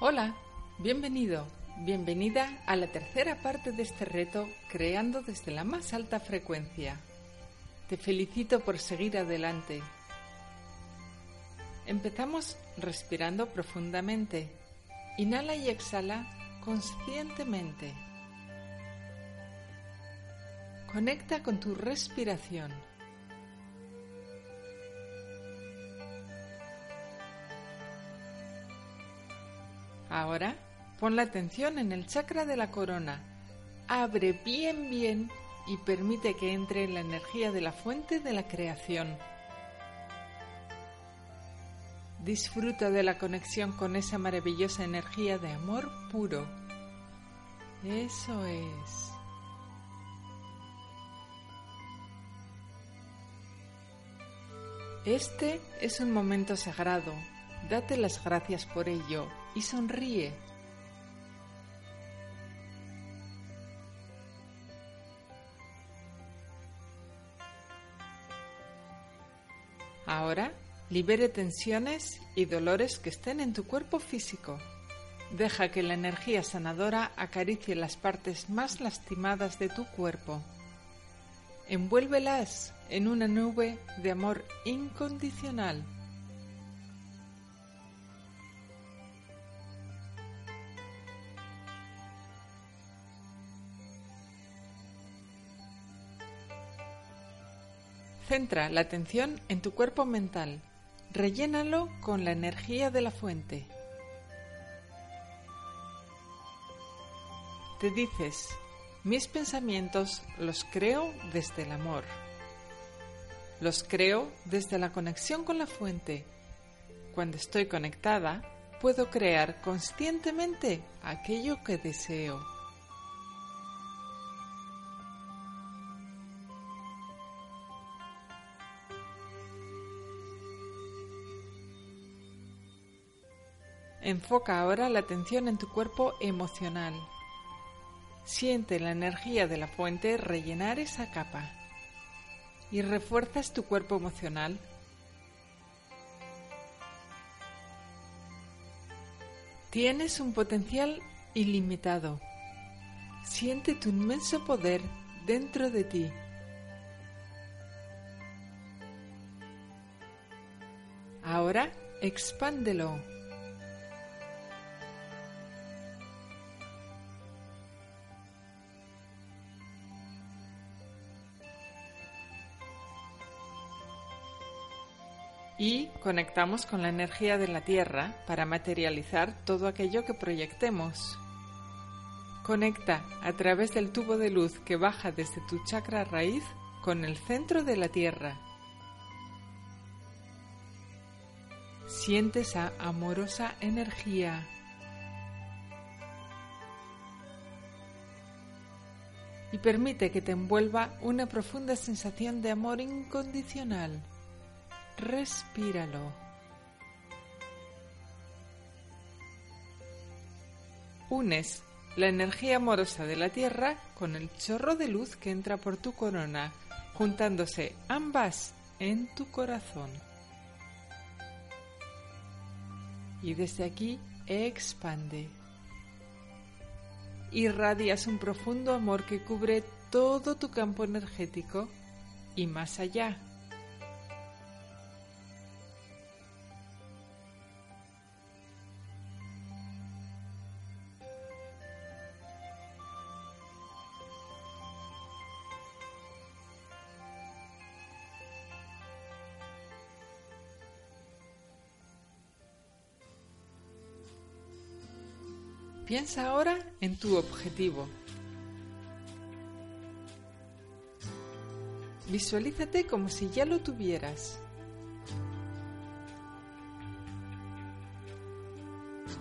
Hola, bienvenido, bienvenida a la tercera parte de este reto Creando desde la más alta frecuencia. Te felicito por seguir adelante. Empezamos respirando profundamente. Inhala y exhala conscientemente. Conecta con tu respiración. Ahora pon la atención en el chakra de la corona. Abre bien bien y permite que entre la energía de la fuente de la creación. Disfruta de la conexión con esa maravillosa energía de amor puro. Eso es. Este es un momento sagrado. Date las gracias por ello y sonríe. Ahora libere tensiones y dolores que estén en tu cuerpo físico. Deja que la energía sanadora acaricie las partes más lastimadas de tu cuerpo. Envuélvelas en una nube de amor incondicional. Centra la atención en tu cuerpo mental. Rellénalo con la energía de la fuente. Te dices, mis pensamientos los creo desde el amor. Los creo desde la conexión con la fuente. Cuando estoy conectada, puedo crear conscientemente aquello que deseo. Enfoca ahora la atención en tu cuerpo emocional. Siente la energía de la fuente rellenar esa capa y refuerzas tu cuerpo emocional. Tienes un potencial ilimitado. Siente tu inmenso poder dentro de ti. Ahora expándelo. Y conectamos con la energía de la Tierra para materializar todo aquello que proyectemos. Conecta a través del tubo de luz que baja desde tu chakra raíz con el centro de la Tierra. Siente esa amorosa energía. Y permite que te envuelva una profunda sensación de amor incondicional respíralo. Unes la energía amorosa de la Tierra con el chorro de luz que entra por tu corona, juntándose ambas en tu corazón. Y desde aquí expande. Irradias un profundo amor que cubre todo tu campo energético y más allá. Piensa ahora en tu objetivo. Visualízate como si ya lo tuvieras.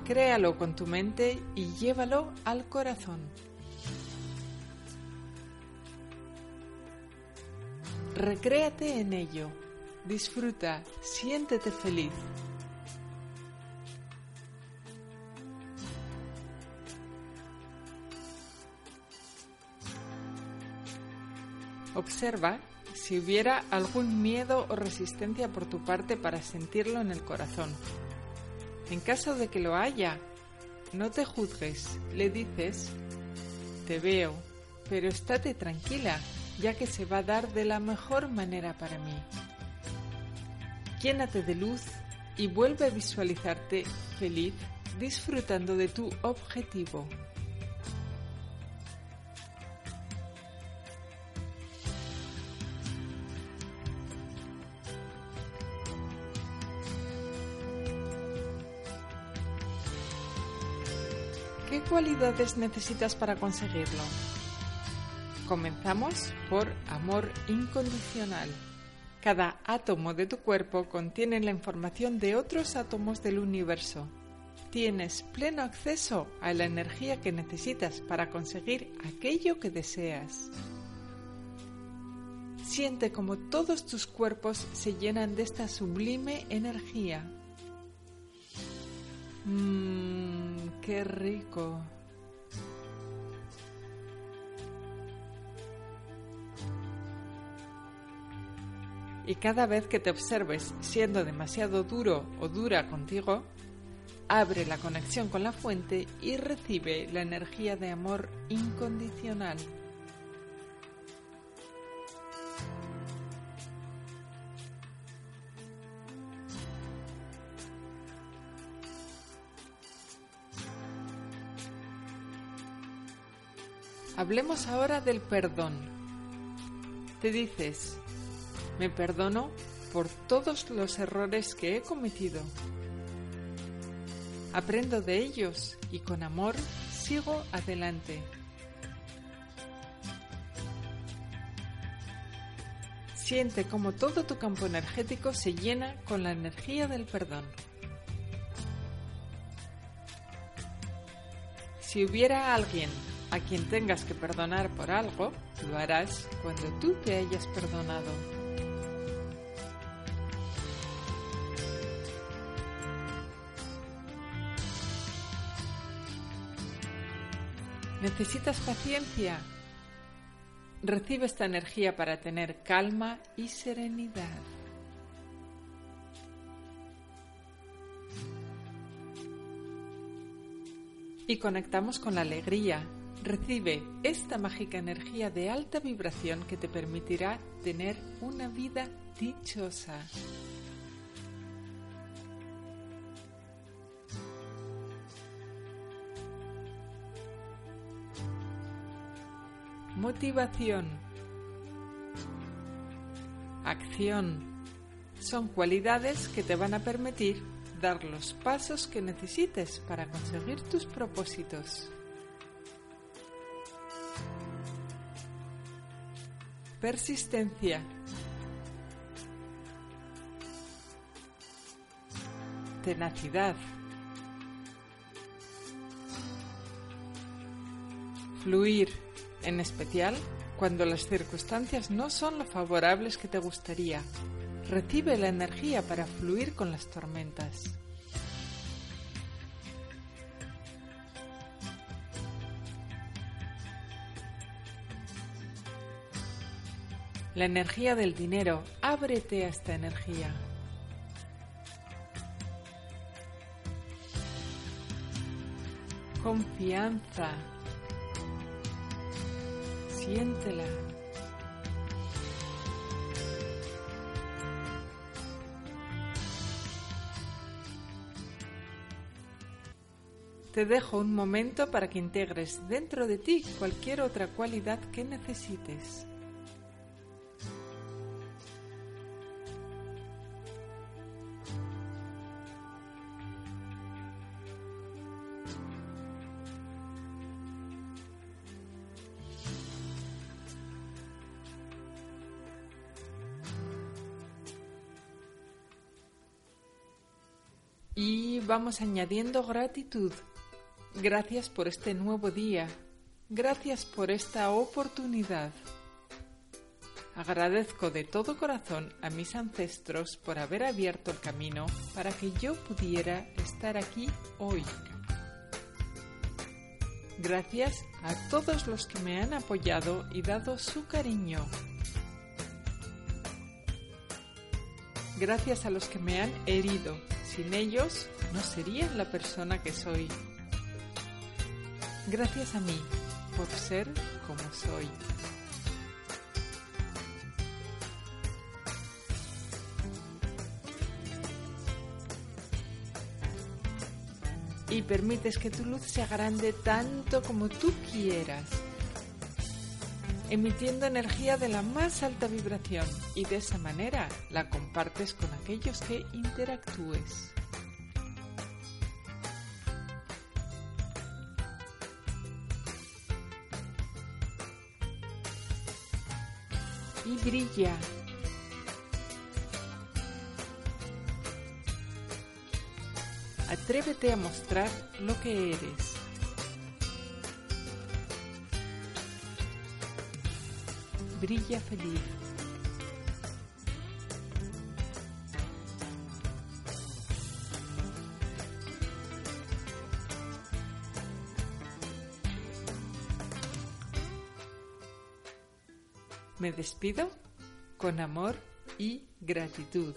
Créalo con tu mente y llévalo al corazón. Recréate en ello. Disfruta, siéntete feliz. Observa si hubiera algún miedo o resistencia por tu parte para sentirlo en el corazón. En caso de que lo haya, no te juzgues, le dices, te veo, pero estate tranquila, ya que se va a dar de la mejor manera para mí. Llénate de luz y vuelve a visualizarte feliz disfrutando de tu objetivo. ¿Qué cualidades necesitas para conseguirlo? Comenzamos por amor incondicional. Cada átomo de tu cuerpo contiene la información de otros átomos del universo. Tienes pleno acceso a la energía que necesitas para conseguir aquello que deseas. Siente como todos tus cuerpos se llenan de esta sublime energía. Mmm, qué rico. y cada vez que te observes siendo demasiado duro o dura contigo, abre la conexión con la fuente y recibe la energía de amor incondicional. Hablemos ahora del perdón. Te dices, me perdono por todos los errores que he cometido. Aprendo de ellos y con amor sigo adelante. Siente como todo tu campo energético se llena con la energía del perdón. Si hubiera alguien a quien tengas que perdonar por algo, lo harás cuando tú te hayas perdonado. ¿Necesitas paciencia? Recibe esta energía para tener calma y serenidad. Y conectamos con la alegría. Recibe esta mágica energía de alta vibración que te permitirá tener una vida dichosa. motivación, acción. Son cualidades que te van a permitir dar los pasos que necesites para conseguir tus propósitos. Persistencia. Tenacidad. Fluir en especial cuando las circunstancias no son lo favorables que te gustaría. Recibe la energía para fluir con las tormentas. La energía del dinero, ábrete a esta energía. Confianza, siéntela. Te dejo un momento para que integres dentro de ti cualquier otra cualidad que necesites. Y vamos añadiendo gratitud. Gracias por este nuevo día. Gracias por esta oportunidad. Agradezco de todo corazón a mis ancestros por haber abierto el camino para que yo pudiera estar aquí hoy. Gracias a todos los que me han apoyado y dado su cariño. Gracias a los que me han herido sin ellos no sería la persona que soy. gracias a mí por ser como soy. Y permites que tu luz sea grande tanto como tú quieras, emitiendo energía de la más alta vibración y de esa manera la compartes con aquellos que interactúes. y brilla. Atrévete a mostrar lo que eres. Brilla feliz. Me despido con amor y gratitud.